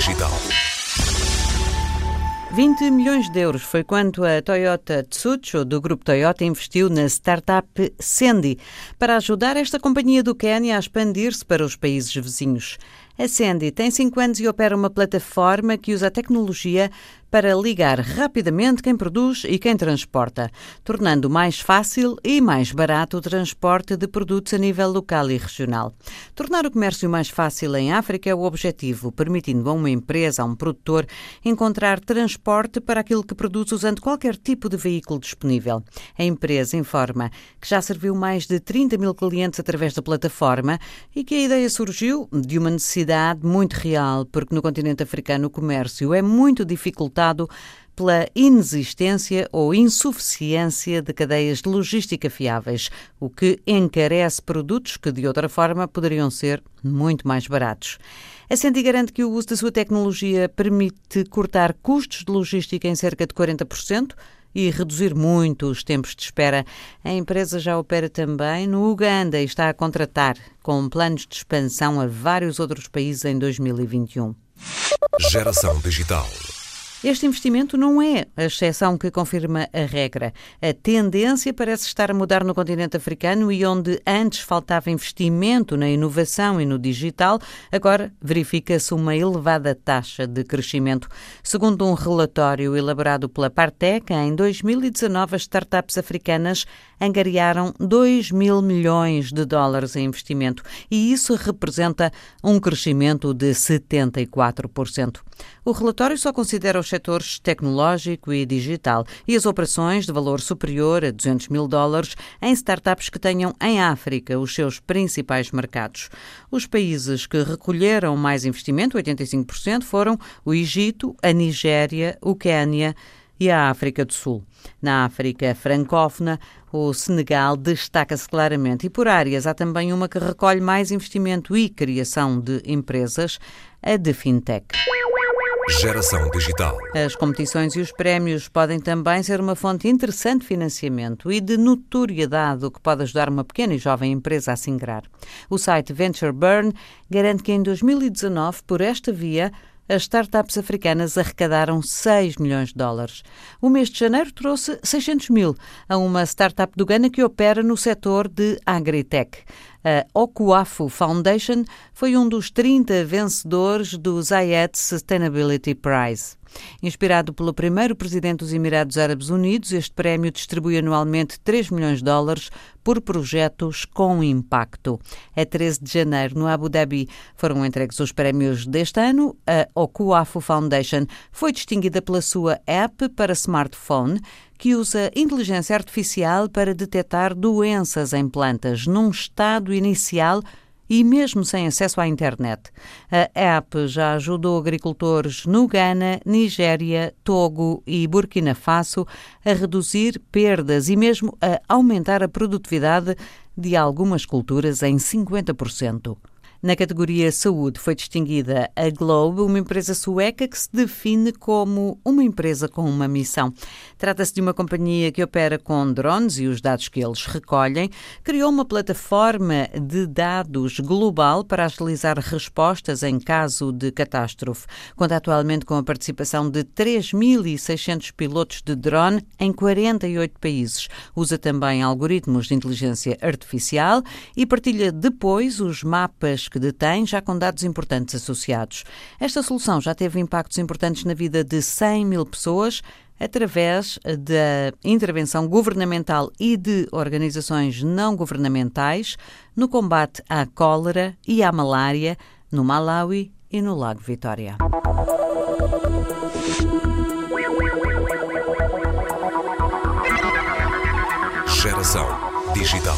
Digital. 20 milhões de euros foi quanto a Toyota Tsucho, do grupo Toyota, investiu na startup Sendi para ajudar esta companhia do Quênia a expandir-se para os países vizinhos. A Sandy tem 5 anos e opera uma plataforma que usa a tecnologia para ligar rapidamente quem produz e quem transporta, tornando mais fácil e mais barato o transporte de produtos a nível local e regional. Tornar o comércio mais fácil em África é o objetivo, permitindo a uma empresa, a um produtor, encontrar transporte para aquilo que produz usando qualquer tipo de veículo disponível. A empresa informa que já serviu mais de 30 mil clientes através da plataforma e que a ideia surgiu de uma necessidade necessidade muito real, porque no continente africano o comércio é muito dificultado pela inexistência ou insuficiência de cadeias de logística fiáveis, o que encarece produtos que de outra forma poderiam ser muito mais baratos. A Sendi garante que o uso da sua tecnologia permite cortar custos de logística em cerca de 40%, e reduzir muito os tempos de espera. A empresa já opera também no Uganda e está a contratar, com planos de expansão a vários outros países em 2021. Geração Digital. Este investimento não é a exceção que confirma a regra. A tendência parece estar a mudar no continente africano e onde antes faltava investimento na inovação e no digital, agora verifica-se uma elevada taxa de crescimento. Segundo um relatório elaborado pela Partec, em 2019 as startups africanas angariaram 2 mil milhões de dólares em investimento e isso representa um crescimento de 74%. O relatório só considera os setores tecnológico e digital e as operações de valor superior a 200 mil dólares em startups que tenham em África os seus principais mercados. Os países que recolheram mais investimento, 85%, foram o Egito, a Nigéria, o Quênia e a África do Sul. Na África francófona, o Senegal destaca-se claramente e por áreas há também uma que recolhe mais investimento e criação de empresas, a de fintech. Geração Digital. As competições e os prémios podem também ser uma fonte interessante de financiamento e de notoriedade, o que pode ajudar uma pequena e jovem empresa a se ingrar. O site Venture Burn garante que em 2019, por esta via, as startups africanas arrecadaram 6 milhões de dólares. O mês de janeiro trouxe 600 mil a uma startup do Ghana que opera no setor de agritech. A Okuafu Foundation foi um dos 30 vencedores do Zayed Sustainability Prize. Inspirado pelo primeiro presidente dos Emirados Árabes Unidos, este prémio distribui anualmente 3 milhões de dólares por projetos com impacto. A 13 de janeiro, no Abu Dhabi, foram entregues os prémios deste ano. A Okuafu Foundation foi distinguida pela sua app para smartphone, que usa inteligência artificial para detectar doenças em plantas num estado inicial e mesmo sem acesso à internet. A app já ajudou agricultores no Ghana, Nigéria, Togo e Burkina Faso a reduzir perdas e mesmo a aumentar a produtividade de algumas culturas em 50%. Na categoria Saúde foi distinguida a Globe, uma empresa sueca que se define como uma empresa com uma missão. Trata-se de uma companhia que opera com drones e os dados que eles recolhem, criou uma plataforma de dados global para agilizar respostas em caso de catástrofe. Conta atualmente com a participação de 3.600 pilotos de drone em 48 países. Usa também algoritmos de inteligência artificial e partilha depois os mapas que detém, já com dados importantes associados. Esta solução já teve impactos importantes na vida de 100 mil pessoas através da intervenção governamental e de organizações não governamentais no combate à cólera e à malária no Malawi e no Lago Vitória. Geração Digital.